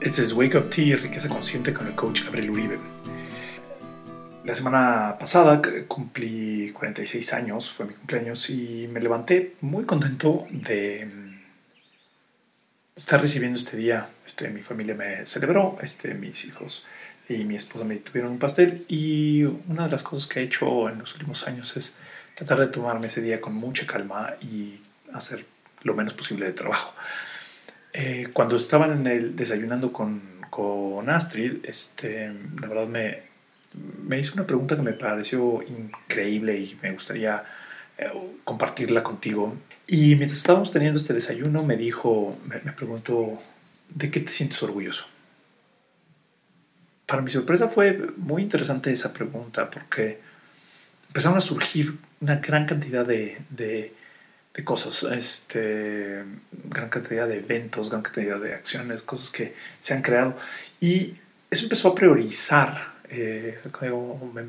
Este es Wake Up Tea, Riqueza Consciente con el coach Gabriel Uribe. La semana pasada cumplí 46 años, fue mi cumpleaños, y me levanté muy contento de mm, estar recibiendo este día. Este, mi familia me celebró, este, mis hijos y mi esposa me tuvieron un pastel, y una de las cosas que he hecho en los últimos años es tratar de tomarme ese día con mucha calma y hacer lo menos posible de trabajo. Eh, cuando estaban en el, desayunando con, con Astrid, este, la verdad me, me, hizo una pregunta que me pareció increíble y me gustaría eh, compartirla contigo. Y mientras estábamos teniendo este desayuno, me dijo, me, me preguntó, ¿de qué te sientes orgulloso? Para mi sorpresa fue muy interesante esa pregunta porque empezaron a surgir una gran cantidad de, de de cosas, este, gran cantidad de eventos, gran cantidad de acciones, cosas que se han creado. Y eso empezó a priorizar, eh,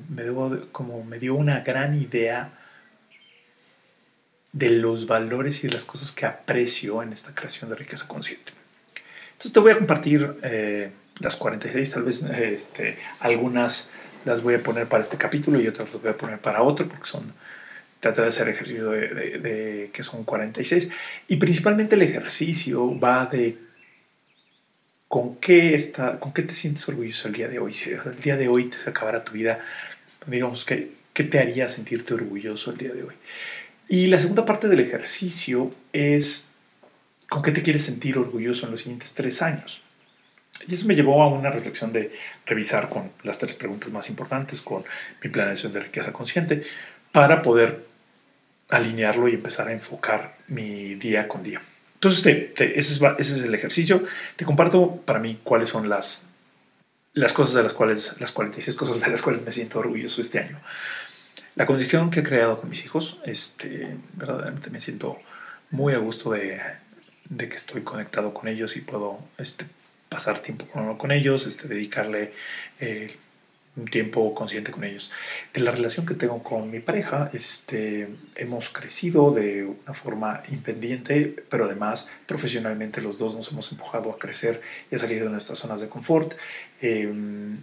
me, como me dio una gran idea de los valores y de las cosas que aprecio en esta creación de riqueza consciente. Entonces te voy a compartir eh, las 46, tal vez este, algunas las voy a poner para este capítulo y otras las voy a poner para otro porque son trata de hacer ejercicio de, que son 46 y principalmente el ejercicio va de con qué, está, con qué te sientes orgulloso el día de hoy. Si el día de hoy te acabará tu vida, digamos, ¿qué, ¿qué te haría sentirte orgulloso el día de hoy? Y la segunda parte del ejercicio es con qué te quieres sentir orgulloso en los siguientes tres años. Y eso me llevó a una reflexión de revisar con las tres preguntas más importantes, con mi planeación de riqueza consciente, para poder alinearlo y empezar a enfocar mi día con día. Entonces, ese, es, ese, es, el ejercicio. Te comparto para mí cuáles son las, las cosas de las cuales, las 46 cosas de las cuales me siento orgulloso este año. La conexión que he creado con mis hijos, este, verdaderamente me siento muy a gusto de, de que estoy conectado con ellos y puedo este, pasar tiempo con, con ellos, este, dedicarle eh, un tiempo consciente con ellos. De la relación que tengo con mi pareja, este, hemos crecido de una forma independiente, pero además profesionalmente los dos nos hemos empujado a crecer y a salir de nuestras zonas de confort. Em,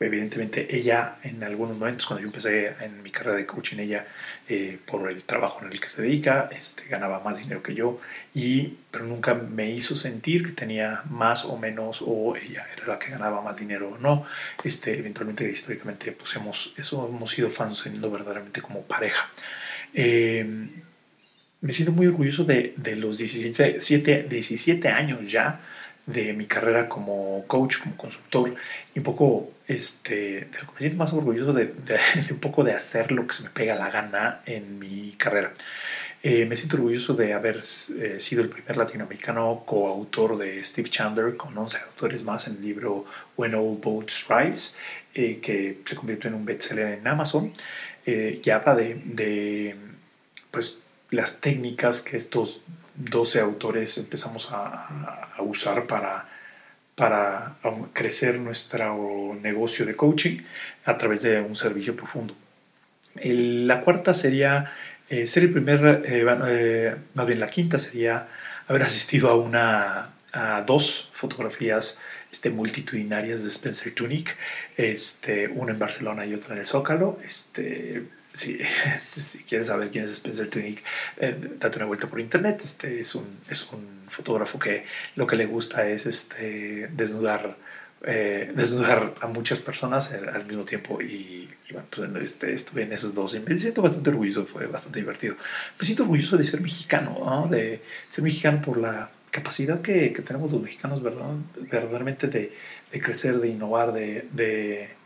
evidentemente ella en algunos momentos cuando yo empecé en mi carrera de coaching ella eh, por el trabajo en el que se dedica este, ganaba más dinero que yo y pero nunca me hizo sentir que tenía más o menos o ella era la que ganaba más dinero o no. Este eventualmente históricamente pues hemos eso hemos sido funcionando verdaderamente como pareja. Eh, me siento muy orgulloso de, de los 17, 17 años ya de mi carrera como coach, como consultor, y un poco, este, de lo que me siento más orgulloso de, un poco de hacer lo que se me pega la gana en mi carrera. Eh, me siento orgulloso de haber eh, sido el primer latinoamericano coautor de Steve Chandler con 11 autores más en el libro When All Boats Rise, eh, que se convirtió en un bestseller en Amazon, que habla de, de pues, las técnicas que estos 12 autores empezamos a, usar para, para crecer nuestro negocio de coaching a través de un servicio profundo. la cuarta sería eh, ser el primer, eh, eh, más bien la quinta sería haber asistido a una a dos fotografías este, multitudinarias de Spencer Tunick, este, una en Barcelona y otra en el Zócalo. Este, si, si quieres saber quién es Spencer Tunick, eh, date una vuelta por internet. Este es un, es un fotógrafo que lo que le gusta es este, desnudar, eh, desnudar a muchas personas al mismo tiempo. Y, bueno, pues este, estuve en esos dos y me siento bastante orgulloso, fue bastante divertido. Me siento orgulloso de ser mexicano, de ser mexicano por la capacidad que, que tenemos los mexicanos, ¿verdad? verdaderamente de, de crecer, de innovar, de, de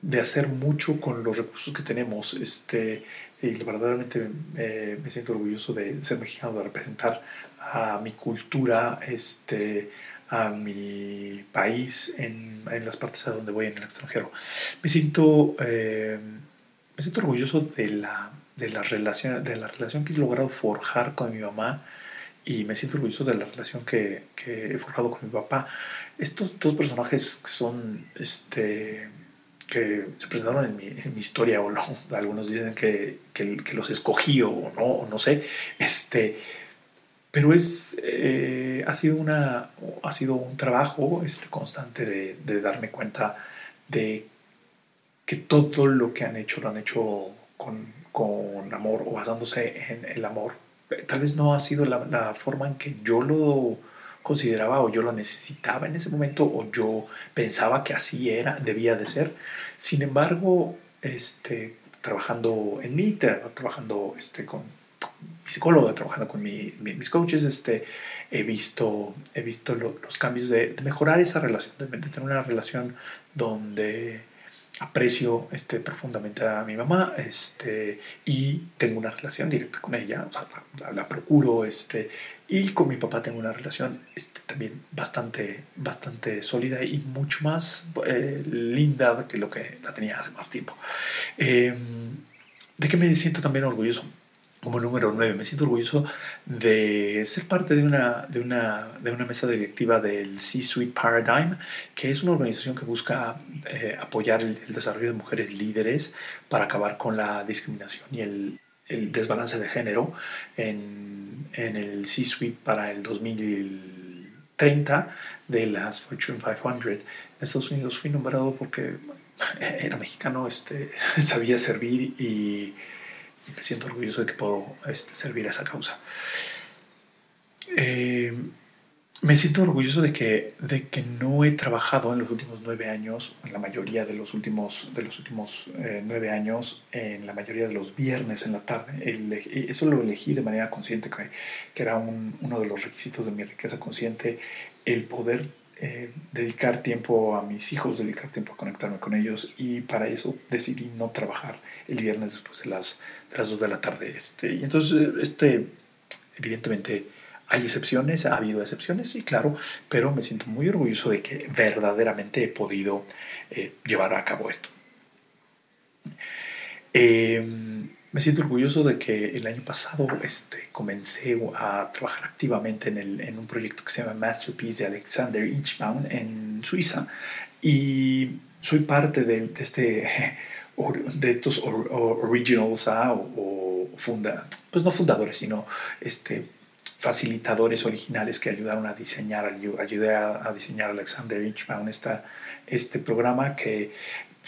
de hacer mucho con los recursos que tenemos. Este, y verdaderamente me siento orgulloso de ser mexicano, de representar a mi cultura, este, a mi país en, en las partes a donde voy en el extranjero. Me siento, eh, me siento orgulloso de la, de, la relación, de la relación que he logrado forjar con mi mamá y me siento orgulloso de la relación que, que he forjado con mi papá. Estos dos personajes son este, que se presentaron en mi, historia, o algunos dicen que, que, los escogí o no, no sé, este, pero es, eh, ha sido una, ha sido un trabajo este, constante de, de darme cuenta de que todo lo que han hecho lo han hecho con, con amor o basándose en el amor. Tal vez no ha sido la, la, forma en que yo lo consideraba o yo lo necesitaba en ese momento o yo pensaba que así era, debía de ser. Sin embargo, este, trabajando en mí, trabajando este, con mi psicólogo, trabajando con mi, mis coaches, este, he visto, he visto los cambios de, mejorar esa relación, de, tener una relación donde aprecio este, profundamente a mi mamá este, y tengo una relación directa con ella, o sea, la, procuro este, y con mi papá tengo una relación este, también bastante, bastante sólida y mucho más eh, linda que lo que la tenía hace más tiempo. Eh, ¿De qué me siento también orgulloso? Como número 9, me siento orgulloso de ser parte de una, de una, de una mesa directiva del C-Suite Paradigm, que es una organización que busca eh, apoyar el, el desarrollo de mujeres líderes para acabar con la discriminación y el, el desbalance de género en, en el C-Suite para el 2030 de las Fortune 500. En Estados Unidos fui nombrado porque era mexicano, este, sabía servir y, me siento orgulloso de que puedo este, servir a esa causa. Eh, me siento orgulloso de que, de que no he trabajado en los últimos nueve años, en la mayoría de los últimos, de los últimos eh, nueve años, en la mayoría de los viernes en la tarde. Eso lo elegí de manera consciente, que, que era un, uno de los requisitos de mi riqueza consciente, el poder eh, dedicar tiempo a mis hijos, dedicar tiempo a conectarme con ellos y para eso decidí no trabajar el viernes después de las, de las dos de la tarde. Este, y entonces, este, evidentemente, hay excepciones, ha habido excepciones, sí, claro, pero me siento muy orgulloso de que verdaderamente he podido eh, llevar a cabo esto. Eh, me siento orgulloso de que el año pasado este, comencé a trabajar activamente en, el, en un proyecto que se llama Masterpiece de Alexander Inchbaum en Suiza y soy parte de, de este de estos originals ¿ah? o, funda, pues no fundadores, sino este, facilitadores originales que ayudaron a diseñar, ayudé a, diseñar Alexander Inchbaum esta, este programa que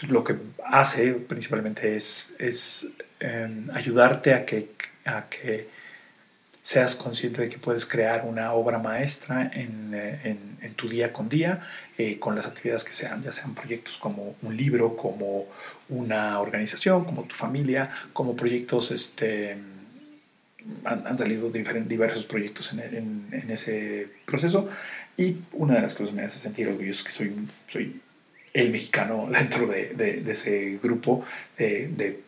lo que hace principalmente es, es em, ayudarte a que, a que seas consciente de que puedes crear una obra maestra en, en, en tu día con día, eh, con las actividades que sean, ya sean proyectos como un libro, como una organización, como tu familia, como proyectos este, han, han salido diversos proyectos en, ese proceso. Y una de las cosas que me hace sentir orgulloso es que soy, soy el mexicano dentro de, de, de ese grupo de,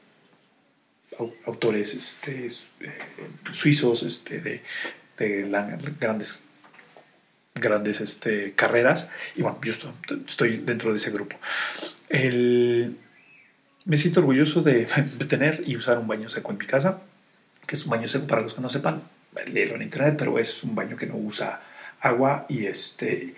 autores este, eh, suizos este, de, de grandes este, carreras y bueno, yo estoy, dentro de ese grupo. Me siento orgulloso de tener y usar un baño seco en mi casa que es un baño seco para los que no sepan, léelo en internet, pero es un baño que no usa agua y este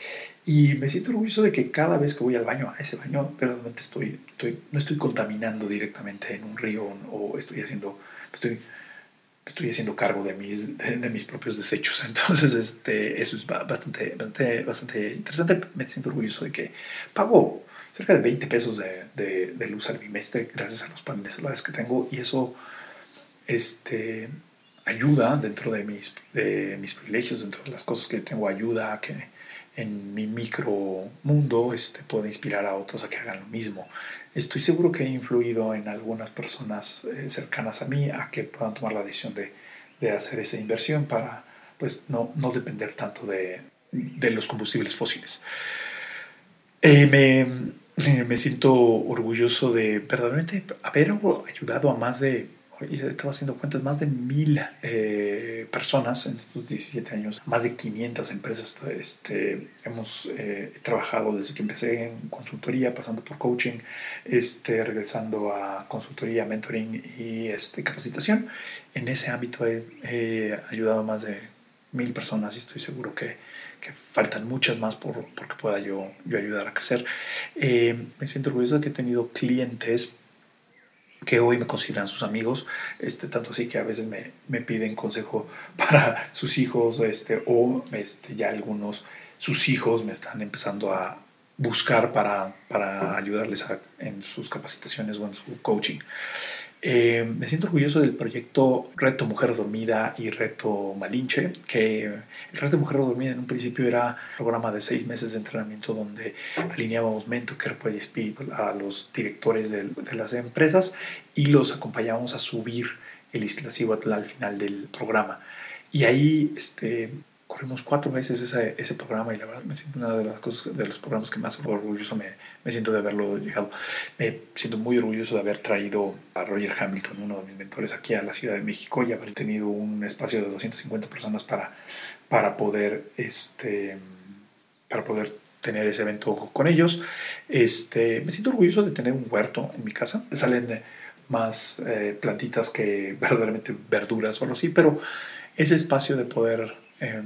y me siento orgulloso de que cada vez que voy al baño, a ese baño, verdaderamente estoy, estoy, no estoy contaminando directamente en un río o estoy haciendo, estoy, estoy haciendo cargo de mis, de, mis propios desechos. Entonces, este, eso es bastante, bastante, bastante interesante. Me siento orgulloso de que pago cerca de 20 pesos de, de, de luz al bimestre gracias a los paneles solares que tengo y eso este, ayuda dentro de mis, de mis privilegios, dentro de las cosas que tengo, ayuda que en mi micro mundo este, pueda inspirar a otros a que hagan lo mismo. Estoy seguro que he influido en algunas personas eh, cercanas a mí a que puedan tomar la decisión de, de hacer esa inversión para pues, no, no depender tanto de, de los combustibles fósiles. Eh, me, me siento orgulloso de verdaderamente haber ayudado a más de y estaba haciendo cuentas, más de mil eh, personas en estos 17 años, más de 500 empresas este, hemos eh, trabajado desde que empecé en consultoría, pasando por coaching, este, regresando a consultoría, mentoring y este, capacitación. En ese ámbito he, ayudado a más de mil personas y estoy seguro que, que faltan muchas más por, porque pueda yo, yo ayudar a crecer. Eh, me siento orgulloso de que he tenido clientes que hoy me consideran sus amigos, este, tanto así que a veces me, me piden consejo para sus hijos, este, o este, ya algunos, sus hijos me están empezando a buscar para, para ayudarles en sus capacitaciones o en su coaching. Eh, me siento orgulloso del proyecto Reto Mujer Dormida y Reto Malinche, que el Reto Mujer Dormida en un principio era un programa de seis meses de entrenamiento donde alineábamos mente, cuerpo y espíritu a los directores de, las empresas y los acompañábamos a subir el Isla al final del programa. Y ahí este, corrimos cuatro veces ese, ese, programa y la verdad me siento una de las cosas, de los programas que más orgulloso me, me, siento de haberlo llegado. Me siento muy orgulloso de haber traído a Roger Hamilton, uno de mis mentores, aquí a la Ciudad de México y haber tenido un espacio de 250 personas para, para poder este para poder tener ese evento con ellos. Este, me siento orgulloso de tener un huerto en mi casa. Salen más eh, plantitas que verdaderamente verduras o algo así, pero ese espacio de poder eh,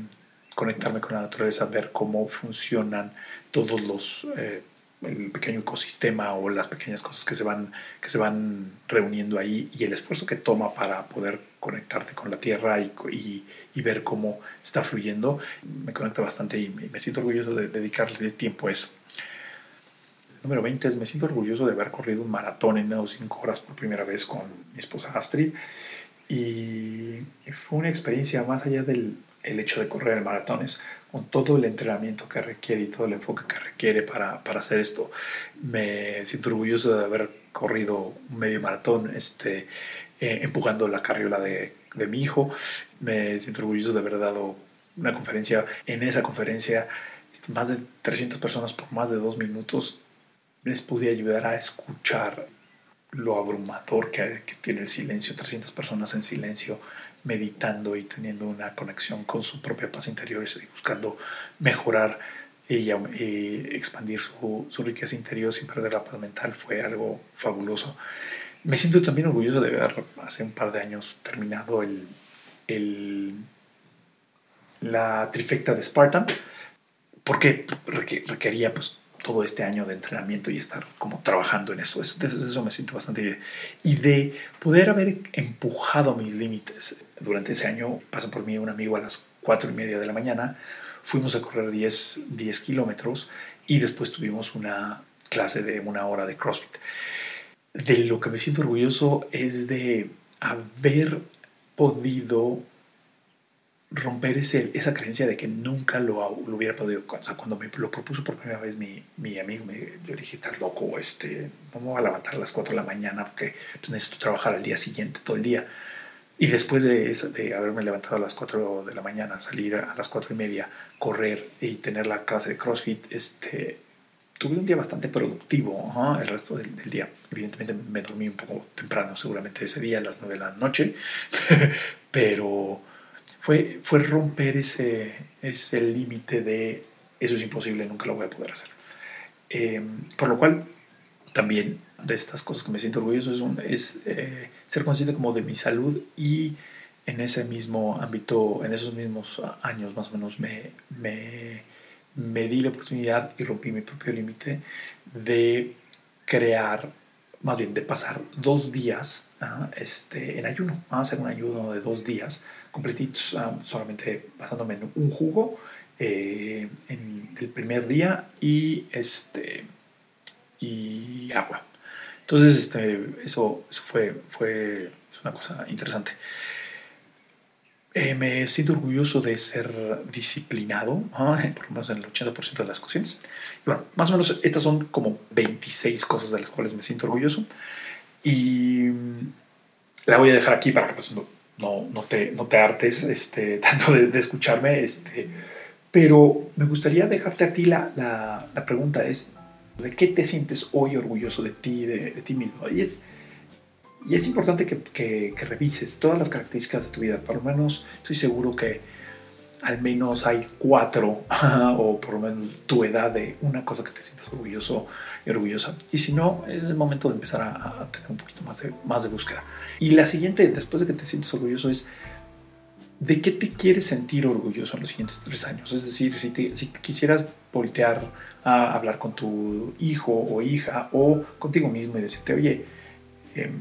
conectarme con la naturaleza, ver cómo funcionan todos los, eh, el pequeño ecosistema o las pequeñas cosas que se, van, que se van reuniendo ahí y el esfuerzo que toma para poder conectarte con la tierra y, y, y ver cómo está fluyendo, me conecta bastante y me, siento orgulloso de dedicarle tiempo a eso. número 20 es, me siento orgulloso de haber corrido un maratón en menos 5 horas por primera vez con mi esposa Astrid. Y fue una experiencia más allá del, el hecho de correr el maratones, con todo el entrenamiento que requiere y todo el enfoque que requiere para, para hacer esto. Me siento orgulloso de haber corrido un medio maratón este, eh, empujando la carriola de, de mi hijo. Me siento orgulloso de haber dado una conferencia. En esa conferencia, este, más de 300 personas por más de dos minutos les pude ayudar a escuchar lo abrumador que, que tiene el silencio, 300 personas en silencio meditando y teniendo una conexión con su propia paz interior y buscando mejorar y, expandir su, riqueza interior sin perder la paz mental fue algo fabuloso. Me siento también orgulloso de haber hace un par de años terminado el la trifecta de Spartan porque requería pues todo este año de entrenamiento y estar como trabajando en eso. Eso, eso me siento bastante bien. Y de poder haber empujado mis límites. Durante ese año pasó por mí un amigo a las cuatro y media de la mañana. Fuimos a correr 10, 10 kilómetros y después tuvimos una clase de una hora de CrossFit. De lo que me siento orgulloso es de haber podido romper ese, esa creencia de que nunca lo, lo hubiera podido. O sea, cuando me lo propuso por primera vez mi, mi amigo, me, yo dije, estás loco, este, no me voy a levantar a las 4 de la mañana porque pues, necesito trabajar al día siguiente, todo el día. Y después de, de haberme levantado a las 4 de la mañana, salir a las 4 y media, correr y tener la clase de CrossFit, este, tuve un día bastante productivo el resto del, del, día. Evidentemente me dormí un poco temprano, seguramente ese día, a las 9 de la noche, pero fue, fue romper ese, ese límite de eso es imposible, nunca lo voy a poder hacer. Em, por lo cual, también de estas cosas que me siento orgulloso es, eh, ser consciente como de mi salud y en ese mismo ámbito, en esos mismos años más o menos, me, me, me di la oportunidad y rompí mi propio límite de crear, más bien de pasar dos días este, en ayuno, a hacer un ayuno de dos días completitos, ah, solamente basándome en un jugo eh, en el primer día y, este, y agua. Entonces, este, eso, fue, fue una cosa interesante. Eh, me siento orgulloso de ser disciplinado, por lo menos en el 80% de las cosas. Y bueno, más o menos estas son como 26 cosas de las cuales me siento orgulloso. Y la voy a dejar aquí para que pues, no, no, te, no te hartes este, tanto de, escucharme, este, pero me gustaría dejarte a ti la, la, la, pregunta, es, ¿de qué te sientes hoy orgulloso de ti, de, de ti mismo? Y es, y es importante que, que, que, revises todas las características de tu vida, por lo menos estoy seguro que al menos hay cuatro, o por lo menos tu edad de una cosa que te sientas orgulloso y orgullosa. Y si no, es el momento de empezar a, tener un poquito más de, más de búsqueda. Y la siguiente, después de que te sientes orgulloso, es de qué te quieres sentir orgulloso en los siguientes tres años. Es decir, si, si quisieras voltear a hablar con tu hijo o hija o contigo mismo y decirte, oye, em,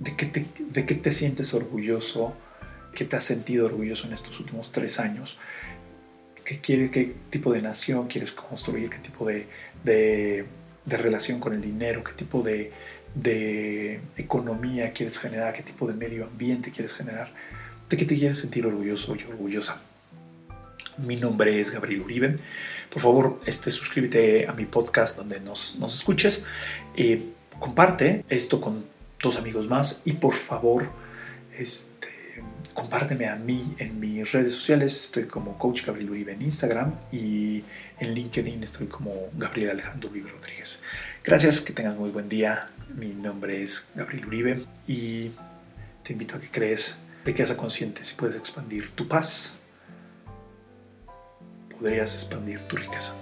de qué de qué te sientes orgulloso, qué te has sentido orgulloso en estos últimos tres años, qué, quiere, qué tipo de nación quieres construir, qué tipo de, de, de relación con el dinero, qué tipo de, de economía quieres generar, qué tipo de medio ambiente quieres generar, de qué te quieres sentir orgulloso y orgullosa. Mi nombre es Gabriel Uribe. Por favor, este, suscríbete a mi podcast donde nos, nos escuches. Eh, comparte esto con dos amigos más y por favor, este, compárteme a mí en mis redes sociales. Estoy como Coach Gabriel Uribe en Instagram y en LinkedIn estoy como Gabriel Alejandro Uribe Rodríguez. Gracias, que tengas muy buen día. Mi nombre es Gabriel Uribe y te invito a que crees riqueza consciente. Si puedes expandir tu paz, podrías expandir tu riqueza.